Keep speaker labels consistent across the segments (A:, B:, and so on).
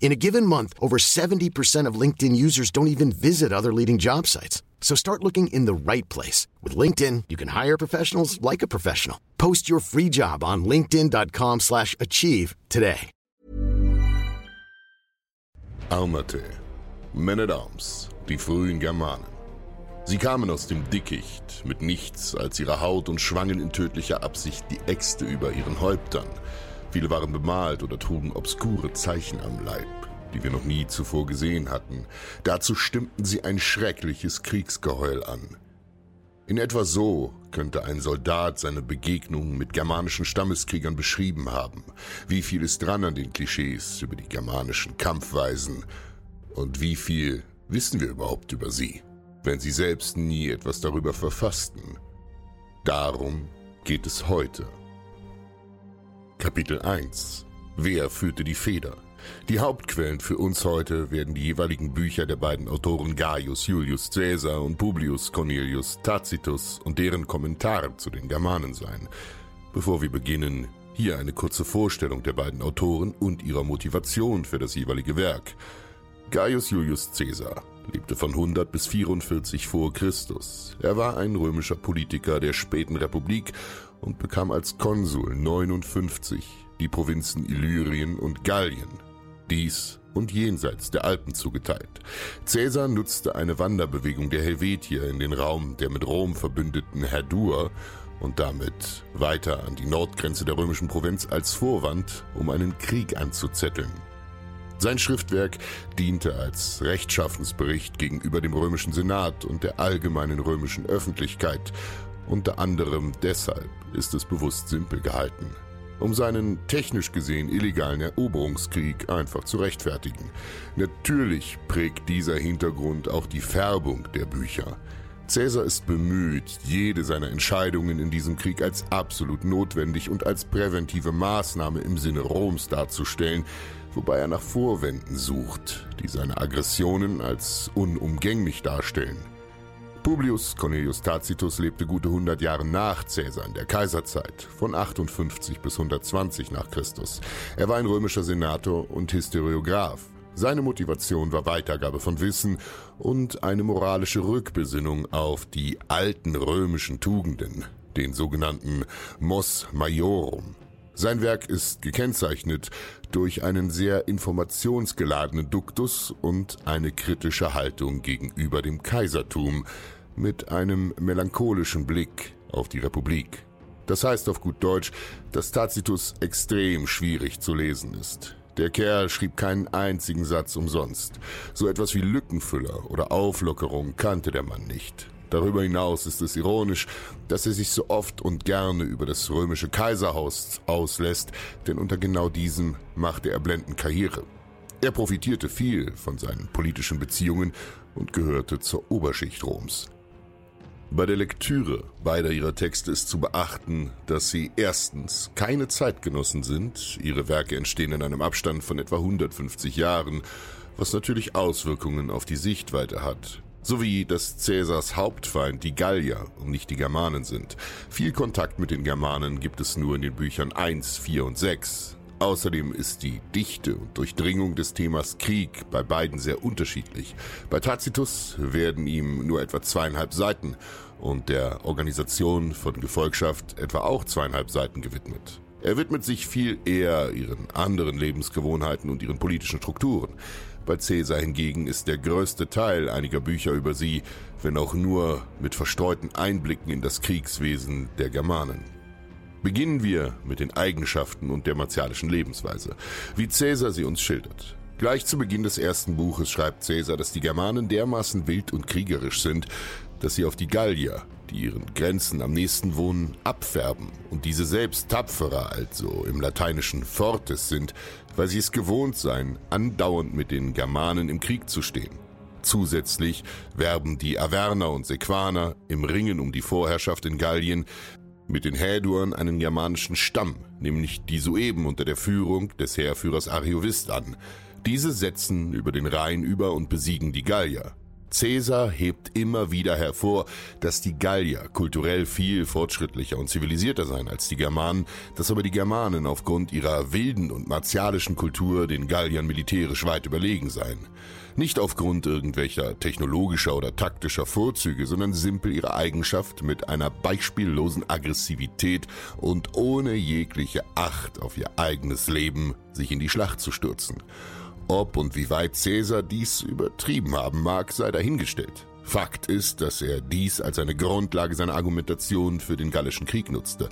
A: In a given month, over 70% of LinkedIn users don't even visit other leading job sites. So start looking in the right place. With LinkedIn, you can hire professionals like a professional. Post your free job on linkedin.com slash achieve today.
B: Aumate, Menedams, die frühen Germanen. Sie kamen aus dem Dickicht mit nichts als ihrer Haut und schwangen in tödlicher Absicht die Äxte über ihren Häuptern. Viele waren bemalt oder trugen obskure Zeichen am Leib, die wir noch nie zuvor gesehen hatten. Dazu stimmten sie ein schreckliches Kriegsgeheul an. In etwa so könnte ein Soldat seine Begegnungen mit germanischen Stammeskriegern beschrieben haben. Wie viel ist dran an den Klischees über die germanischen Kampfweisen? Und wie viel wissen wir überhaupt über sie, wenn sie selbst nie etwas darüber verfassten? Darum geht es heute. Kapitel 1 Wer führte die Feder? Die Hauptquellen für uns heute werden die jeweiligen Bücher der beiden Autoren Gaius Julius Caesar und Publius Cornelius Tacitus und deren Kommentare zu den Germanen sein. Bevor wir beginnen, hier eine kurze Vorstellung der beiden Autoren und ihrer Motivation für das jeweilige Werk. Gaius Julius Caesar lebte von 100 bis 44 vor Christus. Er war ein römischer Politiker der späten Republik und bekam als Konsul 59 die Provinzen Illyrien und Gallien dies und jenseits der Alpen zugeteilt. Caesar nutzte eine Wanderbewegung der Helvetier in den Raum der mit Rom verbündeten Herdur und damit weiter an die Nordgrenze der römischen Provinz als Vorwand, um einen Krieg anzuzetteln. Sein Schriftwerk diente als Rechtschaffensbericht gegenüber dem römischen Senat und der allgemeinen römischen Öffentlichkeit. Unter anderem deshalb ist es bewusst simpel gehalten um seinen technisch gesehen illegalen Eroberungskrieg einfach zu rechtfertigen. Natürlich prägt dieser Hintergrund auch die Färbung der Bücher. Caesar ist bemüht, jede seiner Entscheidungen in diesem Krieg als absolut notwendig und als präventive Maßnahme im Sinne Roms darzustellen, wobei er nach Vorwänden sucht, die seine Aggressionen als unumgänglich darstellen. Publius Cornelius Tacitus lebte gute 100 Jahre nach Caesar in der Kaiserzeit, von 58 bis 120 nach Christus. Er war ein römischer Senator und Historiograph. Seine Motivation war Weitergabe von Wissen und eine moralische Rückbesinnung auf die alten römischen Tugenden, den sogenannten Mos Maiorum. Sein Werk ist gekennzeichnet durch einen sehr informationsgeladenen Duktus und eine kritische Haltung gegenüber dem Kaisertum mit einem melancholischen Blick auf die Republik. Das heißt auf gut Deutsch, dass Tacitus extrem schwierig zu lesen ist. Der Kerl schrieb keinen einzigen Satz umsonst. So etwas wie Lückenfüller oder Auflockerung kannte der Mann nicht. Darüber hinaus ist es ironisch, dass er sich so oft und gerne über das römische Kaiserhaus auslässt, denn unter genau diesem machte er blendend Karriere. Er profitierte viel von seinen politischen Beziehungen und gehörte zur Oberschicht Roms. Bei der Lektüre beider ihrer Texte ist zu beachten, dass sie erstens keine Zeitgenossen sind, ihre Werke entstehen in einem Abstand von etwa 150 Jahren, was natürlich Auswirkungen auf die Sichtweite hat. Sowie dass Cäsars Hauptfeind die Gallier und nicht die Germanen sind. Viel Kontakt mit den Germanen gibt es nur in den Büchern 1, 4 und 6. Außerdem ist die Dichte und Durchdringung des Themas Krieg bei beiden sehr unterschiedlich. Bei Tacitus werden ihm nur etwa zweieinhalb Seiten und der Organisation von Gefolgschaft etwa auch zweieinhalb Seiten gewidmet. Er widmet sich viel eher ihren anderen Lebensgewohnheiten und ihren politischen Strukturen. Bei Caesar hingegen ist der größte Teil einiger Bücher über sie, wenn auch nur mit verstreuten Einblicken in das Kriegswesen der Germanen. Beginnen wir mit den Eigenschaften und der martialischen Lebensweise, wie Caesar sie uns schildert. Gleich zu Beginn des ersten Buches schreibt Caesar, dass die Germanen dermaßen wild und kriegerisch sind, dass sie auf die Gallier, die ihren Grenzen am nächsten wohnen, abfärben und diese selbst tapferer, also im lateinischen fortes sind, weil sie es gewohnt seien, andauernd mit den Germanen im Krieg zu stehen. Zusätzlich werben die Averner und Sequaner im Ringen um die Vorherrschaft in Gallien mit den Häduern einen germanischen Stamm, nämlich die Sueben unter der Führung des Heerführers Ariovist an. Diese setzen über den Rhein über und besiegen die Gallier. Caesar hebt immer wieder hervor, dass die Gallier kulturell viel fortschrittlicher und zivilisierter seien als die Germanen, dass aber die Germanen aufgrund ihrer wilden und martialischen Kultur den Galliern militärisch weit überlegen seien. Nicht aufgrund irgendwelcher technologischer oder taktischer Vorzüge, sondern simpel ihrer Eigenschaft mit einer beispiellosen Aggressivität und ohne jegliche Acht auf ihr eigenes Leben sich in die Schlacht zu stürzen. Ob und wie weit Caesar dies übertrieben haben mag, sei dahingestellt. Fakt ist, dass er dies als eine Grundlage seiner Argumentation für den Gallischen Krieg nutzte.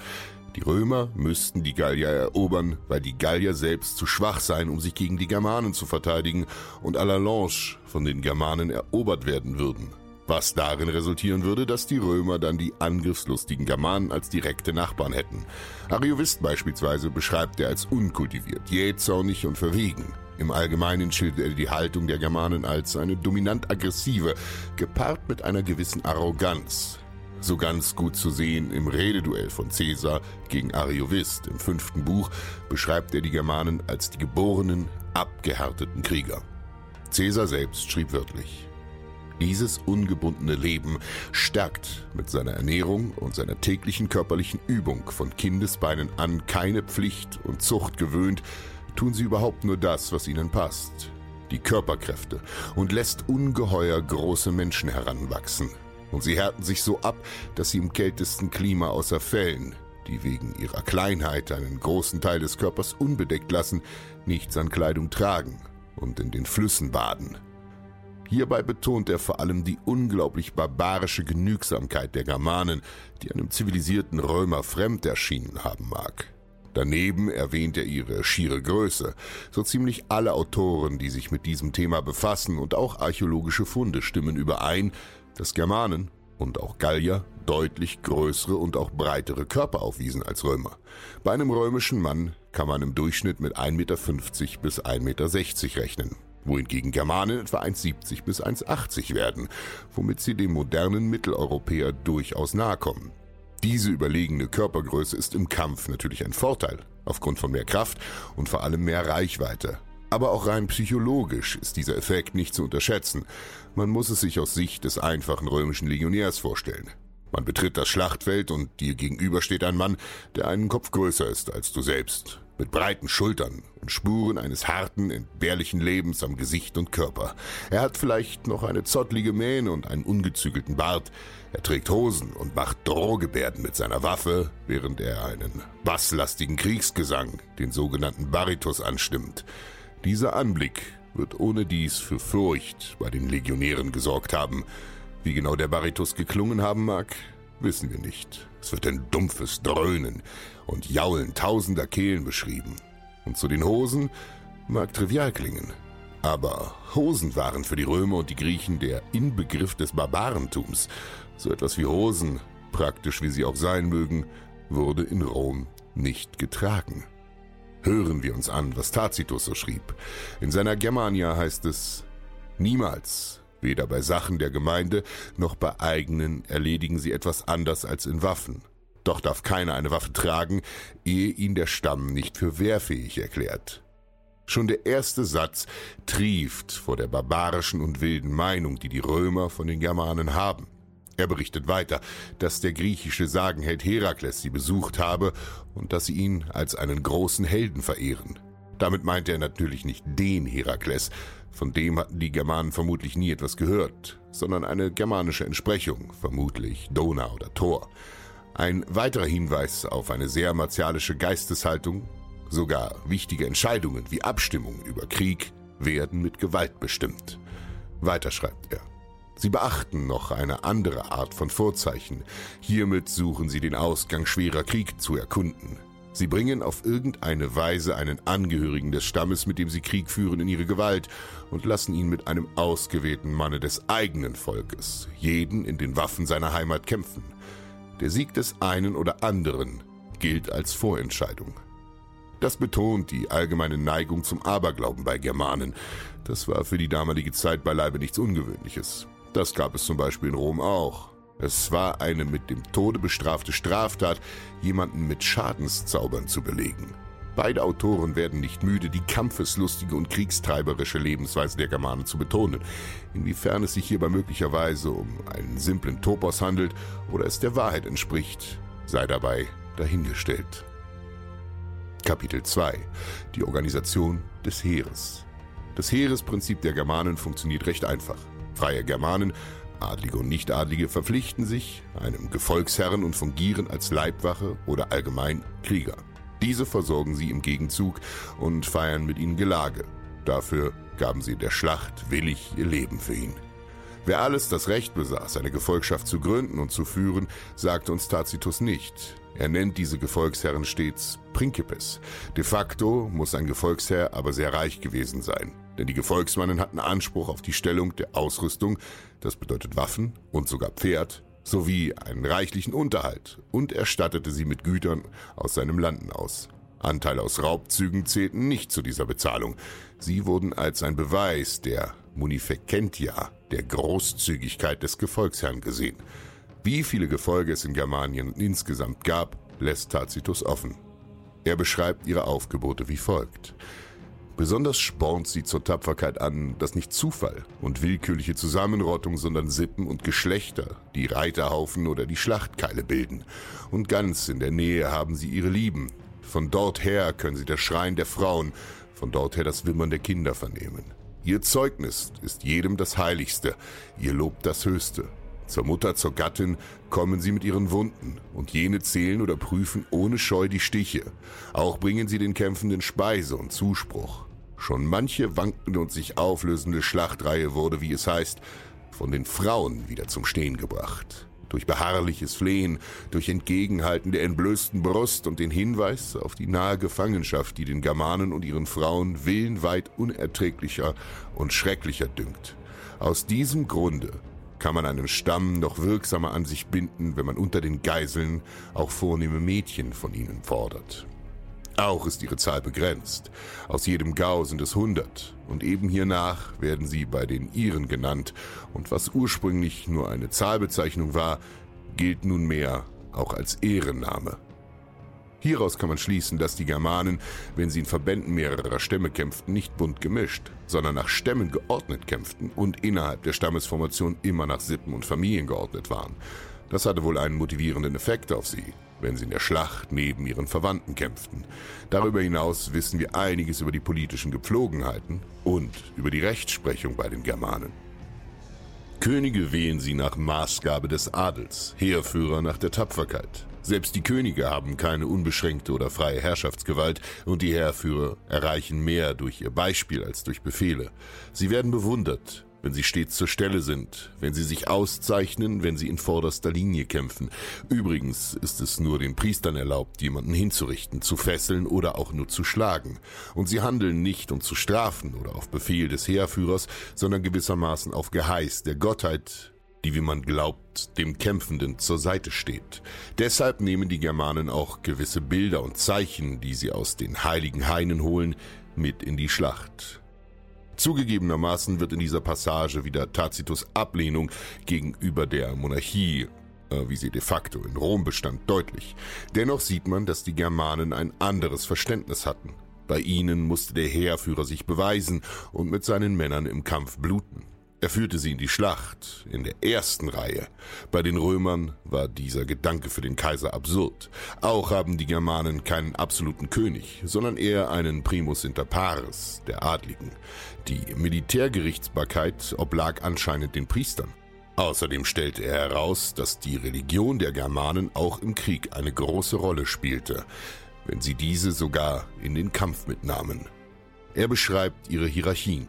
B: Die Römer müssten die Gallier erobern, weil die Gallier selbst zu schwach seien, um sich gegen die Germanen zu verteidigen und à la Lange von den Germanen erobert werden würden. Was darin resultieren würde, dass die Römer dann die angriffslustigen Germanen als direkte Nachbarn hätten. Ariovist beispielsweise beschreibt er als unkultiviert, jähzornig und verwegen. Im Allgemeinen schildert er die Haltung der Germanen als eine dominant aggressive, gepaart mit einer gewissen Arroganz. So ganz gut zu sehen im Rededuell von Caesar gegen Ariovist im fünften Buch beschreibt er die Germanen als die geborenen, abgehärteten Krieger. Caesar selbst schrieb wörtlich, dieses ungebundene Leben stärkt mit seiner Ernährung und seiner täglichen körperlichen Übung von Kindesbeinen an keine Pflicht und Zucht gewöhnt, tun sie überhaupt nur das, was ihnen passt, die Körperkräfte, und lässt ungeheuer große Menschen heranwachsen. Und sie härten sich so ab, dass sie im kältesten Klima außer Fällen, die wegen ihrer Kleinheit einen großen Teil des Körpers unbedeckt lassen, nichts an Kleidung tragen und in den Flüssen baden. Hierbei betont er vor allem die unglaublich barbarische Genügsamkeit der Germanen, die einem zivilisierten Römer fremd erschienen haben mag. Daneben erwähnt er ihre schiere Größe. So ziemlich alle Autoren, die sich mit diesem Thema befassen und auch archäologische Funde stimmen überein, dass Germanen und auch Gallier deutlich größere und auch breitere Körper aufwiesen als Römer. Bei einem römischen Mann kann man im Durchschnitt mit 1,50 Meter bis 1,60 Meter rechnen wohingegen Germanen etwa 1,70 bis 1,80 werden, womit sie dem modernen Mitteleuropäer durchaus nahe kommen. Diese überlegene Körpergröße ist im Kampf natürlich ein Vorteil, aufgrund von mehr Kraft und vor allem mehr Reichweite. Aber auch rein psychologisch ist dieser Effekt nicht zu unterschätzen. Man muss es sich aus Sicht des einfachen römischen Legionärs vorstellen. Man betritt das Schlachtfeld und dir gegenüber steht ein Mann, der einen Kopf größer ist als du selbst, mit breiten Schultern und Spuren eines harten, entbehrlichen Lebens am Gesicht und Körper. Er hat vielleicht noch eine zottlige Mähne und einen ungezügelten Bart, er trägt Hosen und macht Drohgebärden mit seiner Waffe, während er einen basslastigen Kriegsgesang, den sogenannten Baritus, anstimmt. Dieser Anblick wird ohne dies für Furcht bei den Legionären gesorgt haben. Wie genau der Baritus geklungen haben mag, wissen wir nicht. Es wird ein dumpfes Dröhnen und Jaulen tausender Kehlen beschrieben. Und zu den Hosen mag trivial klingen. Aber Hosen waren für die Römer und die Griechen der Inbegriff des Barbarentums. So etwas wie Hosen, praktisch wie sie auch sein mögen, wurde in Rom nicht getragen. Hören wir uns an, was Tacitus so schrieb. In seiner Germania heißt es, niemals, weder bei Sachen der Gemeinde noch bei eigenen, erledigen sie etwas anders als in Waffen. Doch darf keiner eine Waffe tragen, ehe ihn der Stamm nicht für wehrfähig erklärt. Schon der erste Satz trieft vor der barbarischen und wilden Meinung, die die Römer von den Germanen haben. Er berichtet weiter, dass der griechische Sagenheld Herakles sie besucht habe und dass sie ihn als einen großen Helden verehren. Damit meinte er natürlich nicht den Herakles, von dem hatten die Germanen vermutlich nie etwas gehört, sondern eine germanische Entsprechung, vermutlich Dona oder Thor. Ein weiterer Hinweis auf eine sehr martialische Geisteshaltung, sogar wichtige Entscheidungen wie Abstimmungen über Krieg werden mit Gewalt bestimmt. Weiter schreibt er. Sie beachten noch eine andere Art von Vorzeichen. Hiermit suchen sie den Ausgang schwerer Krieg zu erkunden. Sie bringen auf irgendeine Weise einen Angehörigen des Stammes, mit dem sie Krieg führen, in ihre Gewalt und lassen ihn mit einem ausgewählten Manne des eigenen Volkes, jeden in den Waffen seiner Heimat kämpfen. Der Sieg des einen oder anderen gilt als Vorentscheidung. Das betont die allgemeine Neigung zum Aberglauben bei Germanen. Das war für die damalige Zeit beileibe nichts Ungewöhnliches. Das gab es zum Beispiel in Rom auch. Es war eine mit dem Tode bestrafte Straftat, jemanden mit Schadenszaubern zu belegen. Beide Autoren werden nicht müde, die kampfeslustige und kriegstreiberische Lebensweise der Germanen zu betonen. Inwiefern es sich hierbei möglicherweise um einen simplen Topos handelt oder es der Wahrheit entspricht, sei dabei dahingestellt. Kapitel 2 Die Organisation des Heeres Das Heeresprinzip der Germanen funktioniert recht einfach. Freie Germanen Adlige und Nichtadlige verpflichten sich einem Gefolgsherren und fungieren als Leibwache oder allgemein Krieger. Diese versorgen sie im Gegenzug und feiern mit ihnen Gelage. Dafür gaben sie der Schlacht willig ihr Leben für ihn. Wer alles das Recht besaß, eine Gefolgschaft zu gründen und zu führen, sagte uns Tacitus nicht. Er nennt diese Gefolgsherren stets Principes. De facto muss ein Gefolgsherr aber sehr reich gewesen sein denn die Gefolgsmannen hatten Anspruch auf die Stellung der Ausrüstung, das bedeutet Waffen und sogar Pferd, sowie einen reichlichen Unterhalt und erstattete sie mit Gütern aus seinem Landen aus. Anteile aus Raubzügen zählten nicht zu dieser Bezahlung. Sie wurden als ein Beweis der Munificentia, der Großzügigkeit des Gefolgsherrn gesehen. Wie viele Gefolge es in Germanien insgesamt gab, lässt Tacitus offen. Er beschreibt ihre Aufgebote wie folgt. Besonders spornt sie zur Tapferkeit an, dass nicht Zufall und willkürliche Zusammenrottung, sondern Sippen und Geschlechter die Reiterhaufen oder die Schlachtkeile bilden. Und ganz in der Nähe haben sie ihre Lieben. Von dort her können sie das Schreien der Frauen, von dort her das Wimmern der Kinder vernehmen. Ihr Zeugnis ist jedem das Heiligste, ihr Lob das Höchste. Zur Mutter, zur Gattin kommen sie mit ihren Wunden, und jene zählen oder prüfen ohne Scheu die Stiche. Auch bringen sie den Kämpfenden Speise und Zuspruch. Schon manche wankende und sich auflösende Schlachtreihe wurde, wie es heißt, von den Frauen wieder zum Stehen gebracht. Durch beharrliches Flehen, durch Entgegenhalten der entblößten Brust und den Hinweis auf die nahe Gefangenschaft, die den Germanen und ihren Frauen willenweit unerträglicher und schrecklicher dünkt. Aus diesem Grunde kann man einen Stamm noch wirksamer an sich binden, wenn man unter den Geiseln auch vornehme Mädchen von ihnen fordert. Auch ist ihre Zahl begrenzt. Aus jedem Gau sind es hundert, und eben hiernach werden sie bei den Iren genannt, und was ursprünglich nur eine Zahlbezeichnung war, gilt nunmehr auch als Ehrenname. Hieraus kann man schließen, dass die Germanen, wenn sie in Verbänden mehrerer Stämme kämpften, nicht bunt gemischt, sondern nach Stämmen geordnet kämpften und innerhalb der Stammesformation immer nach Sippen und Familien geordnet waren. Das hatte wohl einen motivierenden Effekt auf sie wenn sie in der Schlacht neben ihren Verwandten kämpften. Darüber hinaus wissen wir einiges über die politischen Gepflogenheiten und über die Rechtsprechung bei den Germanen. Könige wählen sie nach Maßgabe des Adels, Heerführer nach der Tapferkeit. Selbst die Könige haben keine unbeschränkte oder freie Herrschaftsgewalt und die Heerführer erreichen mehr durch ihr Beispiel als durch Befehle. Sie werden bewundert, wenn sie stets zur Stelle sind, wenn sie sich auszeichnen, wenn sie in vorderster Linie kämpfen. Übrigens ist es nur den Priestern erlaubt, jemanden hinzurichten, zu fesseln oder auch nur zu schlagen. Und sie handeln nicht, um zu strafen oder auf Befehl des Heerführers, sondern gewissermaßen auf Geheiß der Gottheit, die, wie man glaubt, dem Kämpfenden zur Seite steht. Deshalb nehmen die Germanen auch gewisse Bilder und Zeichen, die sie aus den heiligen Hainen holen, mit in die Schlacht. Zugegebenermaßen wird in dieser Passage wieder Tacitus Ablehnung gegenüber der Monarchie, äh, wie sie de facto in Rom bestand, deutlich. Dennoch sieht man, dass die Germanen ein anderes Verständnis hatten. Bei ihnen musste der Heerführer sich beweisen und mit seinen Männern im Kampf bluten. Er führte sie in die Schlacht, in der ersten Reihe. Bei den Römern war dieser Gedanke für den Kaiser absurd. Auch haben die Germanen keinen absoluten König, sondern eher einen Primus inter pares, der Adligen. Die Militärgerichtsbarkeit oblag anscheinend den Priestern. Außerdem stellte er heraus, dass die Religion der Germanen auch im Krieg eine große Rolle spielte, wenn sie diese sogar in den Kampf mitnahmen. Er beschreibt ihre Hierarchien.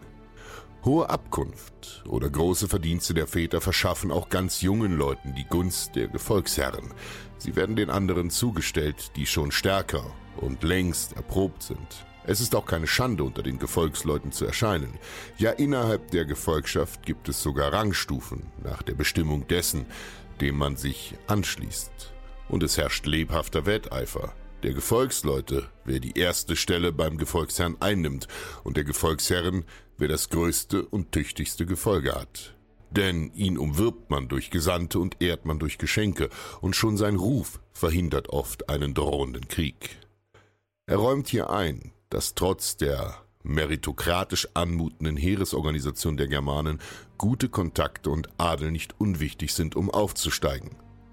B: Hohe Abkunft oder große Verdienste der Väter verschaffen auch ganz jungen Leuten die Gunst der Gefolgsherren. Sie werden den anderen zugestellt, die schon stärker und längst erprobt sind. Es ist auch keine Schande, unter den Gefolgsleuten zu erscheinen. Ja, innerhalb der Gefolgschaft gibt es sogar Rangstufen nach der Bestimmung dessen, dem man sich anschließt. Und es herrscht lebhafter Wetteifer der Gefolgsleute, wer die erste Stelle beim Gefolgsherrn einnimmt, und der Gefolgsherren, wer das größte und tüchtigste Gefolge hat. Denn ihn umwirbt man durch Gesandte und ehrt man durch Geschenke, und schon sein Ruf verhindert oft einen drohenden Krieg. Er räumt hier ein, dass trotz der meritokratisch anmutenden Heeresorganisation der Germanen gute Kontakte und Adel nicht unwichtig sind, um aufzusteigen.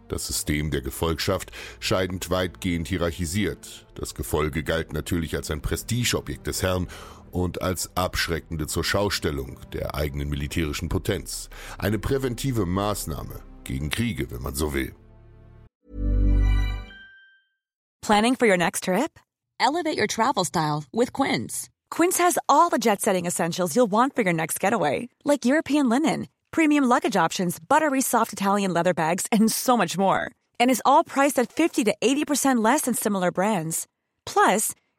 B: Das System der Gefolgschaft scheidend weitgehend hierarchisiert. Das Gefolge galt natürlich als ein Prestigeobjekt des Herrn und als abschreckende zur Schaustellung der eigenen militärischen Potenz. Eine präventive Maßnahme gegen Kriege, wenn man so will.
C: Planning for your next trip? Elevate your travel style with Quince. Quince has all the jet-setting essentials you'll want for your next getaway, like European linen premium luggage options, buttery soft Italian leather bags, and so much more. And is all priced at 50 to 80% less than similar brands. Plus,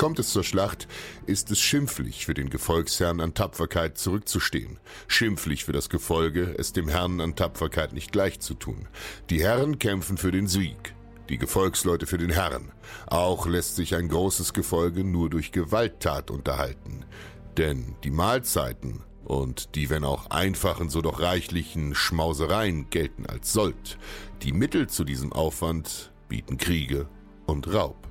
B: Kommt es zur Schlacht, ist es schimpflich für den Gefolgsherrn an Tapferkeit zurückzustehen, schimpflich für das Gefolge, es dem Herrn an Tapferkeit nicht gleich zu tun. Die Herren kämpfen für den Sieg, die Gefolgsleute für den Herrn. Auch lässt sich ein großes Gefolge nur durch Gewalttat unterhalten. Denn die Mahlzeiten und die, wenn auch einfachen, so doch reichlichen Schmausereien gelten als Sold. Die Mittel zu diesem Aufwand bieten Kriege und Raub.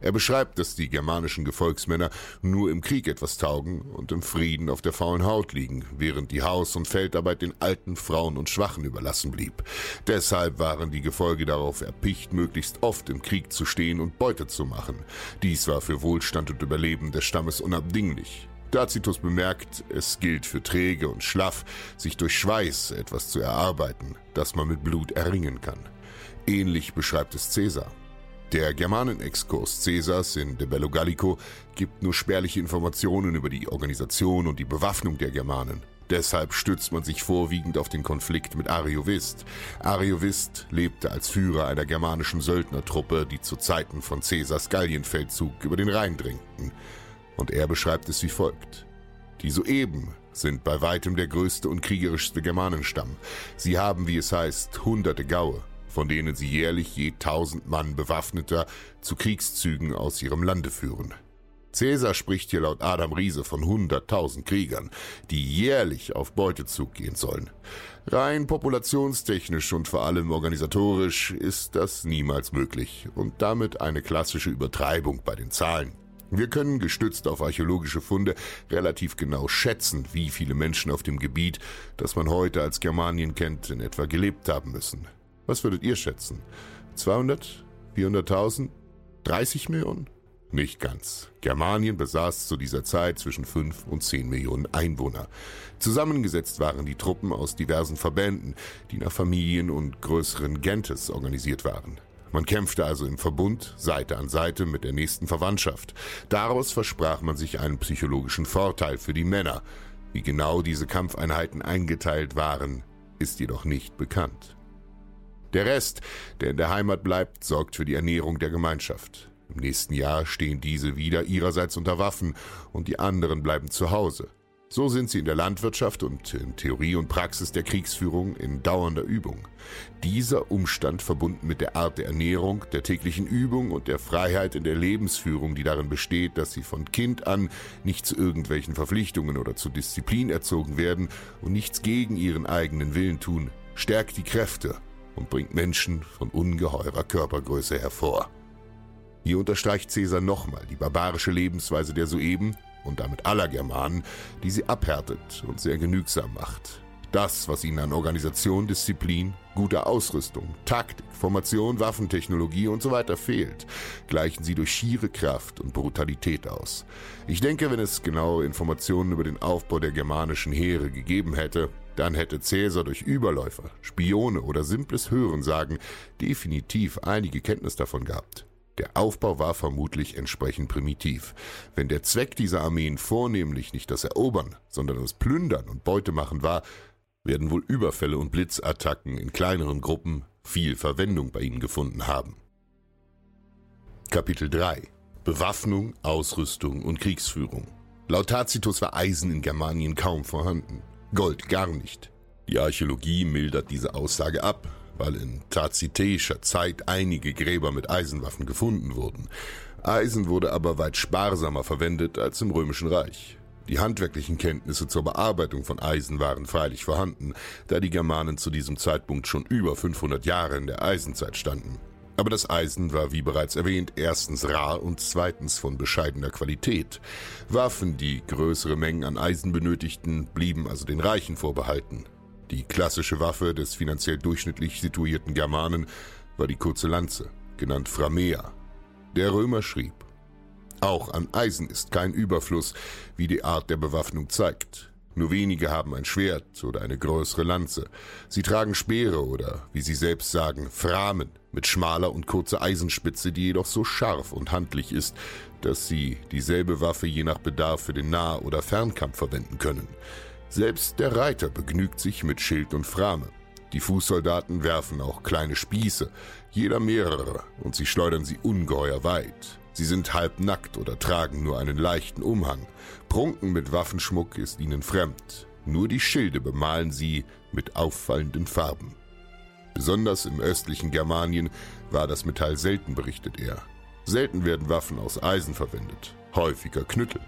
B: Er beschreibt, dass die germanischen Gefolgsmänner nur im Krieg etwas taugen und im Frieden auf der faulen Haut liegen, während die Haus- und Feldarbeit den alten Frauen und Schwachen überlassen blieb. Deshalb waren die Gefolge darauf erpicht, möglichst oft im Krieg zu stehen und Beute zu machen. Dies war für Wohlstand und Überleben des Stammes unabdinglich. Tacitus bemerkt, es gilt für träge und schlaff, sich durch Schweiß etwas zu erarbeiten, das man mit Blut erringen kann. Ähnlich beschreibt es Caesar. Der Germanenexkurs Caesars in De Bello Gallico gibt nur spärliche Informationen über die Organisation und die Bewaffnung der Germanen. Deshalb stützt man sich vorwiegend auf den Konflikt mit Ariovist. Ariovist lebte als Führer einer germanischen Söldnertruppe, die zu Zeiten von Caesars Gallienfeldzug über den Rhein drängten. Und er beschreibt es wie folgt. Die soeben sind bei weitem der größte und kriegerischste Germanenstamm. Sie haben, wie es heißt, hunderte Gaue, von denen sie jährlich je tausend Mann bewaffneter zu Kriegszügen aus ihrem Lande führen. Cäsar spricht hier laut Adam Riese von hunderttausend Kriegern, die jährlich auf Beutezug gehen sollen. Rein populationstechnisch und vor allem organisatorisch ist das niemals möglich und damit eine klassische Übertreibung bei den Zahlen. Wir können gestützt auf archäologische Funde relativ genau schätzen, wie viele Menschen auf dem Gebiet, das man heute als Germanien kennt, in etwa gelebt haben müssen. Was würdet ihr schätzen? 200? 400.000? 30 Millionen? Nicht ganz. Germanien besaß zu dieser Zeit zwischen 5 und 10 Millionen Einwohner. Zusammengesetzt waren die Truppen aus diversen Verbänden, die nach Familien und größeren Gentes organisiert waren. Man kämpfte also im Verbund, Seite an Seite mit der nächsten Verwandtschaft. Daraus versprach man sich einen psychologischen Vorteil für die Männer. Wie genau diese Kampfeinheiten eingeteilt waren, ist jedoch nicht bekannt. Der Rest, der in der Heimat bleibt, sorgt für die Ernährung der Gemeinschaft. Im nächsten Jahr stehen diese wieder ihrerseits unter Waffen und die anderen bleiben zu Hause. So sind sie in der Landwirtschaft und in Theorie und Praxis der Kriegsführung in dauernder Übung. Dieser Umstand verbunden mit der Art der Ernährung, der täglichen Übung und der Freiheit in der Lebensführung, die darin besteht, dass sie von Kind an nicht zu irgendwelchen Verpflichtungen oder zu Disziplin erzogen werden und nichts gegen ihren eigenen Willen tun, stärkt die Kräfte und bringt Menschen von ungeheurer Körpergröße hervor. Hier unterstreicht Caesar nochmal die barbarische Lebensweise der soeben und damit aller Germanen, die sie abhärtet und sehr genügsam macht. Das, was ihnen an Organisation, Disziplin, guter Ausrüstung, Taktik, Formation, Waffentechnologie und so fehlt, gleichen sie durch schiere Kraft und Brutalität aus. Ich denke, wenn es genaue Informationen über den Aufbau der germanischen Heere gegeben hätte, dann hätte Cäsar durch Überläufer, Spione oder simples Hörensagen definitiv einige Kenntnis davon gehabt. Der Aufbau war vermutlich entsprechend primitiv. Wenn der Zweck dieser Armeen vornehmlich nicht das Erobern, sondern das Plündern und Beutemachen war, werden wohl Überfälle und Blitzattacken in kleineren Gruppen viel Verwendung bei ihnen gefunden haben. Kapitel 3 Bewaffnung, Ausrüstung und Kriegsführung. Laut Tacitus war Eisen in Germanien kaum vorhanden, Gold gar nicht. Die Archäologie mildert diese Aussage ab, weil in tazitäischer Zeit einige Gräber mit Eisenwaffen gefunden wurden. Eisen wurde aber weit sparsamer verwendet als im Römischen Reich. Die handwerklichen Kenntnisse zur Bearbeitung von Eisen waren freilich vorhanden, da die Germanen zu diesem Zeitpunkt schon über 500 Jahre in der Eisenzeit standen. Aber das Eisen war, wie bereits erwähnt, erstens rar und zweitens von bescheidener Qualität. Waffen, die größere Mengen an Eisen benötigten, blieben also den Reichen vorbehalten. Die klassische Waffe des finanziell durchschnittlich situierten Germanen war die kurze Lanze, genannt Framea. Der Römer schrieb, auch an Eisen ist kein Überfluss, wie die Art der Bewaffnung zeigt. Nur wenige haben ein Schwert oder eine größere Lanze. Sie tragen Speere oder, wie sie selbst sagen, Framen mit schmaler und kurzer Eisenspitze, die jedoch so scharf und handlich ist, dass sie dieselbe Waffe je nach Bedarf für den Nah- oder Fernkampf verwenden können. Selbst der Reiter begnügt sich mit Schild und Frame. Die Fußsoldaten werfen auch kleine Spieße, jeder mehrere, und sie schleudern sie ungeheuer weit. Sie sind halb nackt oder tragen nur einen leichten Umhang. Prunken mit Waffenschmuck ist ihnen fremd. Nur die Schilde bemalen sie mit auffallenden Farben. Besonders im östlichen Germanien war das Metall selten, berichtet er. Selten werden Waffen aus Eisen verwendet, häufiger Knüttel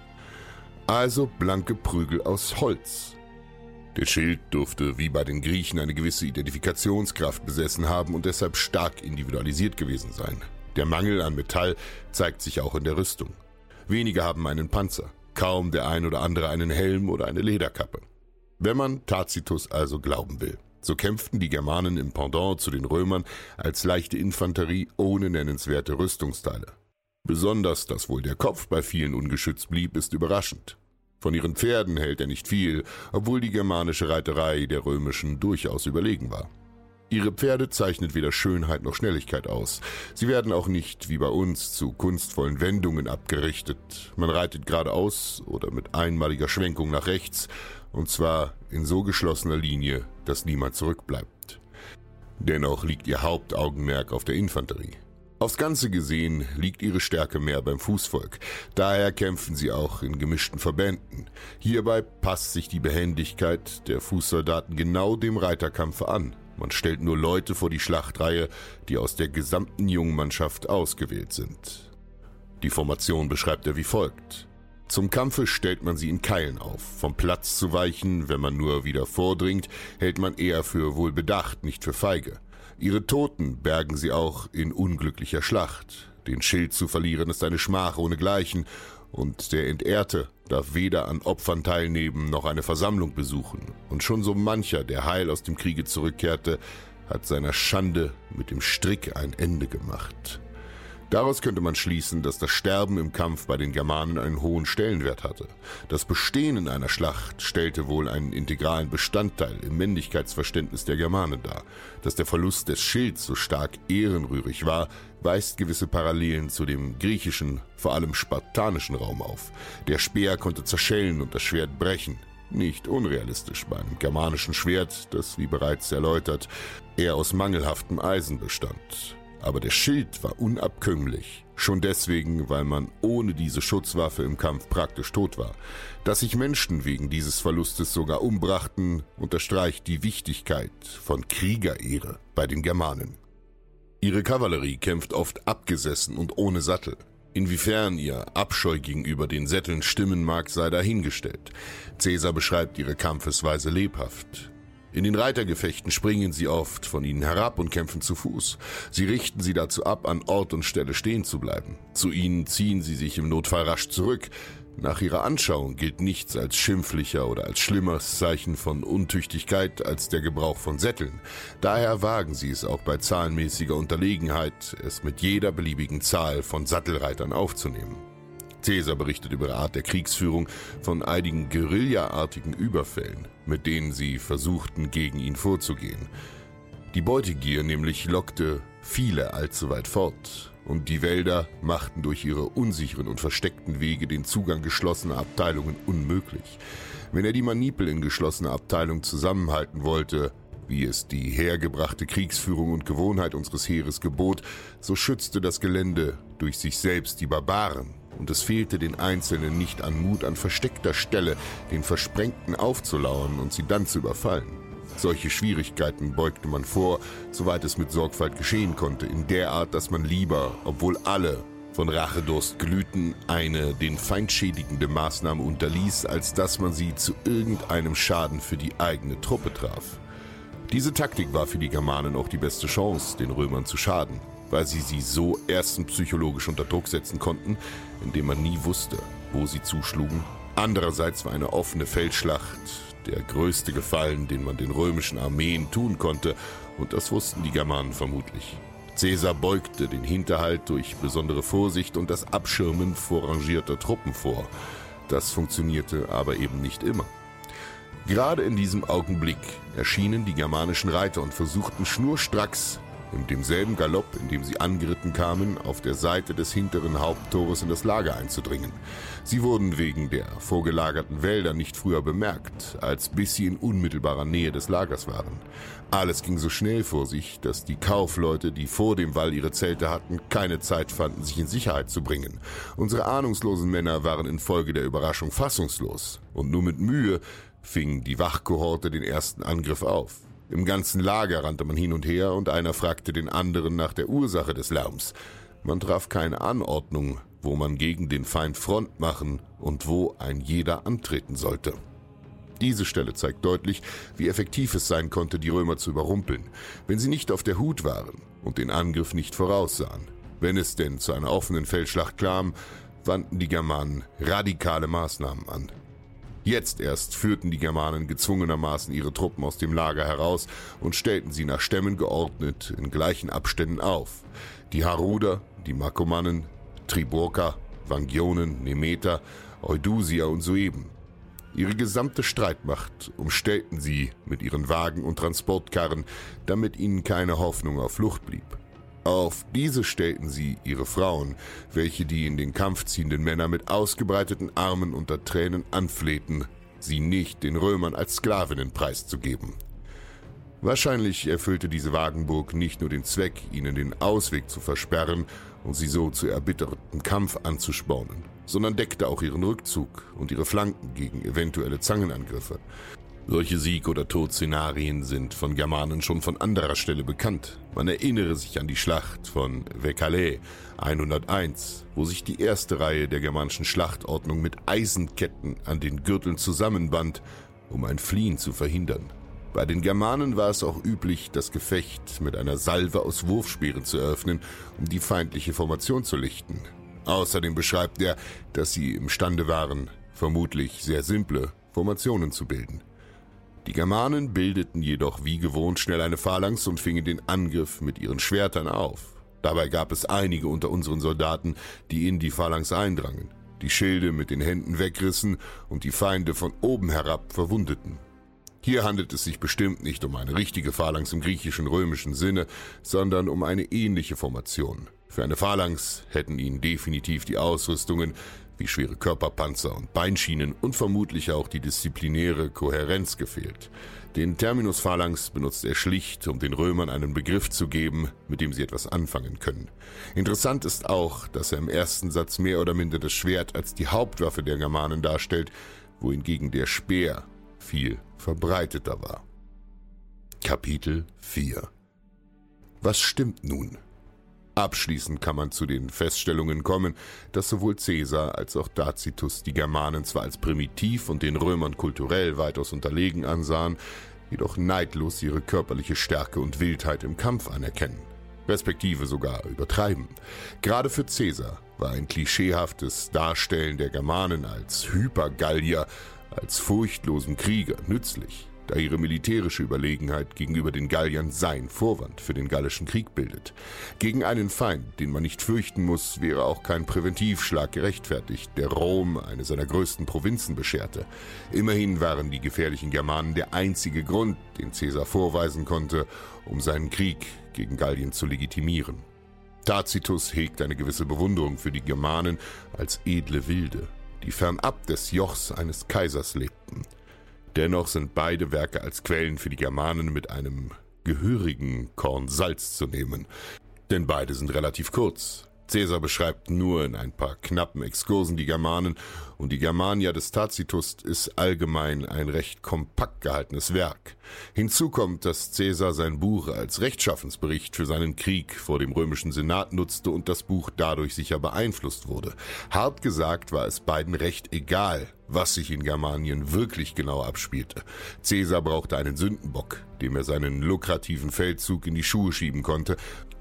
B: also blanke Prügel aus Holz. Der Schild durfte wie bei den Griechen eine gewisse Identifikationskraft besessen haben und deshalb stark individualisiert gewesen sein. Der Mangel an Metall zeigt sich auch in der Rüstung. Wenige haben einen Panzer, kaum der ein oder andere einen Helm oder eine Lederkappe. Wenn man Tacitus also glauben will, so kämpften die Germanen im Pendant zu den Römern als leichte Infanterie ohne nennenswerte Rüstungsteile. Besonders, dass wohl der Kopf bei vielen ungeschützt blieb, ist überraschend. Von ihren Pferden hält er nicht viel, obwohl die germanische Reiterei der römischen durchaus überlegen war. Ihre Pferde zeichnet weder Schönheit noch Schnelligkeit aus. Sie werden auch nicht, wie bei uns, zu kunstvollen Wendungen abgerichtet. Man reitet geradeaus oder mit einmaliger Schwenkung nach rechts, und zwar in so geschlossener Linie, dass niemand zurückbleibt. Dennoch liegt ihr Hauptaugenmerk auf der Infanterie. Aufs Ganze gesehen liegt ihre Stärke mehr beim Fußvolk. Daher kämpfen sie auch in gemischten Verbänden. Hierbei passt sich die Behendigkeit der Fußsoldaten genau dem Reiterkampfe an. Man stellt nur Leute vor die Schlachtreihe, die aus der gesamten Jungmannschaft ausgewählt sind. Die Formation beschreibt er wie folgt. Zum Kampfe stellt man sie in Keilen auf. Vom Platz zu weichen, wenn man nur wieder vordringt, hält man eher für wohlbedacht, nicht für feige. Ihre Toten bergen sie auch in unglücklicher Schlacht. Den Schild zu verlieren ist eine Schmach ohnegleichen, und der Entehrte darf weder an Opfern teilnehmen noch eine Versammlung besuchen. Und schon so mancher, der heil aus dem Kriege zurückkehrte, hat seiner Schande mit dem Strick ein Ende gemacht. Daraus könnte man schließen, dass das Sterben im Kampf bei den Germanen einen hohen Stellenwert hatte. Das Bestehen in einer Schlacht stellte wohl einen integralen Bestandteil im Männlichkeitsverständnis der Germanen dar. Dass der Verlust des Schilds so stark ehrenrührig war, weist gewisse Parallelen zu dem griechischen, vor allem spartanischen Raum auf. Der Speer konnte zerschellen und das Schwert brechen. Nicht unrealistisch beim germanischen Schwert, das, wie bereits erläutert, eher aus mangelhaftem Eisen bestand. Aber der Schild war unabkömmlich. Schon deswegen, weil man ohne diese Schutzwaffe im Kampf praktisch tot war. Dass sich Menschen wegen dieses Verlustes sogar umbrachten, unterstreicht die Wichtigkeit von Kriegerehre bei den Germanen. Ihre Kavallerie kämpft oft abgesessen und ohne Sattel. Inwiefern ihr Abscheu gegenüber den Sätteln stimmen mag, sei dahingestellt. Caesar beschreibt ihre Kampfesweise lebhaft. In den Reitergefechten springen sie oft von ihnen herab und kämpfen zu Fuß. Sie richten sie dazu ab, an Ort und Stelle stehen zu bleiben. Zu ihnen ziehen sie sich im Notfall rasch zurück. Nach ihrer Anschauung gilt nichts als schimpflicher oder als schlimmeres Zeichen von Untüchtigkeit als der Gebrauch von Sätteln. Daher wagen sie es auch bei zahlenmäßiger Unterlegenheit, es mit jeder beliebigen Zahl von Sattelreitern aufzunehmen. Caesar berichtet über ihre Art der Kriegsführung von einigen Guerillaartigen Überfällen, mit denen sie versuchten, gegen ihn vorzugehen. Die Beutegier nämlich lockte viele allzu weit fort, und die Wälder machten durch ihre unsicheren und versteckten Wege den Zugang geschlossener Abteilungen unmöglich. Wenn er die Manipel in geschlossener Abteilung zusammenhalten wollte, wie es die hergebrachte Kriegsführung und Gewohnheit unseres Heeres gebot, so schützte das Gelände durch sich selbst die Barbaren, und es fehlte den Einzelnen nicht an Mut, an versteckter Stelle den Versprengten aufzulauern und sie dann zu überfallen. Solche Schwierigkeiten beugte man vor, soweit es mit Sorgfalt geschehen konnte, in der Art, dass man lieber, obwohl alle von Rachedurst glühten, eine den Feind schädigende Maßnahme unterließ, als dass man sie zu irgendeinem Schaden für die eigene Truppe traf. Diese Taktik war für die Germanen auch die beste Chance, den Römern zu schaden weil sie sie so erstens psychologisch unter Druck setzen konnten, indem man nie wusste, wo sie zuschlugen. Andererseits war eine offene Feldschlacht der größte Gefallen, den man den römischen Armeen tun konnte, und das wussten die Germanen vermutlich. Caesar beugte den Hinterhalt durch besondere Vorsicht und das Abschirmen vorrangierter Truppen vor. Das funktionierte aber eben nicht immer. Gerade in diesem Augenblick erschienen die germanischen Reiter und versuchten schnurstracks in demselben Galopp, in dem sie angeritten kamen, auf der Seite des hinteren Haupttores in das Lager einzudringen. Sie wurden wegen der vorgelagerten Wälder nicht früher bemerkt, als bis sie in unmittelbarer Nähe des Lagers waren. Alles ging so schnell vor sich, dass die Kaufleute, die vor dem Wall ihre Zelte hatten, keine Zeit fanden, sich in Sicherheit zu bringen. Unsere ahnungslosen Männer waren infolge der Überraschung fassungslos, und nur mit Mühe fing die Wachkohorte den ersten Angriff auf. Im ganzen Lager rannte man hin und her und einer fragte den anderen nach der Ursache des Lärms. Man traf keine Anordnung, wo man gegen den Feind Front machen und wo ein jeder antreten sollte. Diese Stelle zeigt deutlich, wie effektiv es sein konnte, die Römer zu überrumpeln, wenn sie nicht auf der Hut waren und den Angriff nicht voraussahen. Wenn es denn zu einer offenen Feldschlacht kam, wandten die Germanen radikale Maßnahmen an. Jetzt erst führten die Germanen gezwungenermaßen ihre Truppen aus dem Lager heraus und stellten sie nach Stämmen geordnet in gleichen Abständen auf. Die Haruder, die Makomannen, Triburka, Vangionen, Nemeter, Eudusia und Sueben. Ihre gesamte Streitmacht umstellten sie mit ihren Wagen und Transportkarren, damit ihnen keine Hoffnung auf Flucht blieb. Auf diese stellten sie ihre Frauen, welche die in den Kampf ziehenden Männer mit ausgebreiteten Armen unter Tränen anflehten, sie nicht den Römern als Sklavinnen preiszugeben. Wahrscheinlich erfüllte diese Wagenburg nicht nur den Zweck, ihnen den Ausweg zu versperren und sie so zu erbitterten Kampf anzuspornen, sondern deckte auch ihren Rückzug und ihre Flanken gegen eventuelle Zangenangriffe. Solche Sieg- oder Todszenarien sind von Germanen schon von anderer Stelle bekannt. Man erinnere sich an die Schlacht von Vecale 101, wo sich die erste Reihe der germanischen Schlachtordnung mit Eisenketten an den Gürteln zusammenband, um ein Fliehen zu verhindern. Bei den Germanen war es auch üblich, das Gefecht mit einer Salve aus Wurfspeeren zu eröffnen, um die feindliche Formation zu lichten. Außerdem beschreibt er, dass sie imstande waren, vermutlich sehr simple Formationen zu bilden. Die Germanen bildeten jedoch wie gewohnt schnell eine Phalanx und fingen den Angriff mit ihren Schwertern auf. Dabei gab es einige unter unseren Soldaten, die in die Phalanx eindrangen, die Schilde mit den Händen wegrissen und die Feinde von oben herab verwundeten. Hier handelt es sich bestimmt nicht um eine richtige Phalanx im griechisch-römischen Sinne, sondern um eine ähnliche Formation. Für eine Phalanx hätten ihnen definitiv die Ausrüstungen wie schwere Körperpanzer und Beinschienen und vermutlich auch die disziplinäre Kohärenz gefehlt. Den Terminus Phalanx benutzt er schlicht, um den Römern einen Begriff zu geben, mit dem sie etwas anfangen können. Interessant ist auch, dass er im ersten Satz mehr oder minder das Schwert als die Hauptwaffe der Germanen darstellt, wohingegen der Speer viel verbreiteter war. Kapitel 4 Was stimmt nun? Abschließend kann man zu den Feststellungen kommen, dass sowohl Caesar als auch Tacitus die Germanen zwar als primitiv und den Römern kulturell weitaus unterlegen ansahen, jedoch neidlos ihre körperliche Stärke und Wildheit im Kampf anerkennen, respektive sogar übertreiben. Gerade für Caesar war ein klischeehaftes Darstellen der Germanen als Hypergallier als furchtlosen Krieger nützlich, da ihre militärische Überlegenheit gegenüber den Galliern sein Vorwand für den gallischen Krieg bildet. Gegen einen Feind, den man nicht fürchten muss, wäre auch kein Präventivschlag gerechtfertigt, der Rom eine seiner größten Provinzen bescherte. Immerhin waren die gefährlichen Germanen der einzige Grund, den Caesar vorweisen konnte, um seinen Krieg gegen Gallien zu legitimieren. Tacitus hegt eine gewisse Bewunderung für die Germanen als edle Wilde, die fernab des Jochs eines Kaisers lebten. Dennoch sind beide Werke als Quellen für die Germanen mit einem gehörigen Korn Salz zu nehmen, denn beide sind relativ kurz, Caesar beschreibt nur in ein paar knappen Exkursen die Germanen und die Germania des Tacitus ist allgemein ein recht kompakt gehaltenes Werk. Hinzu kommt, dass Caesar sein Buch als Rechtschaffensbericht für seinen Krieg vor dem römischen Senat nutzte und das Buch dadurch sicher beeinflusst wurde. Hart gesagt war es beiden recht egal, was sich in Germanien wirklich genau abspielte. Caesar brauchte einen Sündenbock, dem er seinen lukrativen Feldzug in die Schuhe schieben konnte,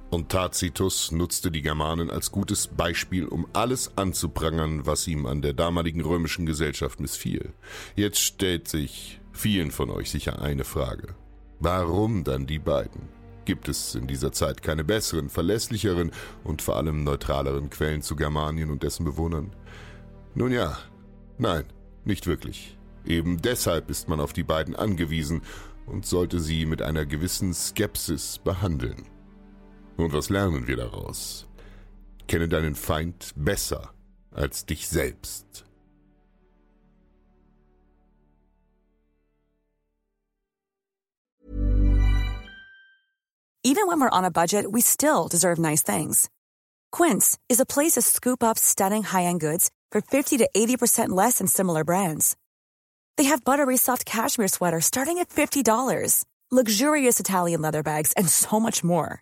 B: und Tacitus nutzte die Germanen als gutes Beispiel, um alles anzuprangern, was ihm an der damaligen römischen Gesellschaft missfiel. Jetzt stellt sich vielen von euch sicher eine Frage. Warum dann die beiden? Gibt es in dieser Zeit keine besseren, verlässlicheren und vor allem neutraleren Quellen zu Germanien und dessen Bewohnern? Nun ja, nein, nicht wirklich. Eben deshalb ist man auf die beiden angewiesen und sollte sie mit einer gewissen Skepsis behandeln. Und was lernen wir daraus? Kenne deinen Feind besser als dich selbst.
C: Even when we're on a budget, we still deserve nice things. Quince is a place to scoop up stunning high-end goods for 50 to 80% less than similar brands. They have buttery soft cashmere sweaters starting at $50, luxurious Italian leather bags, and so much more.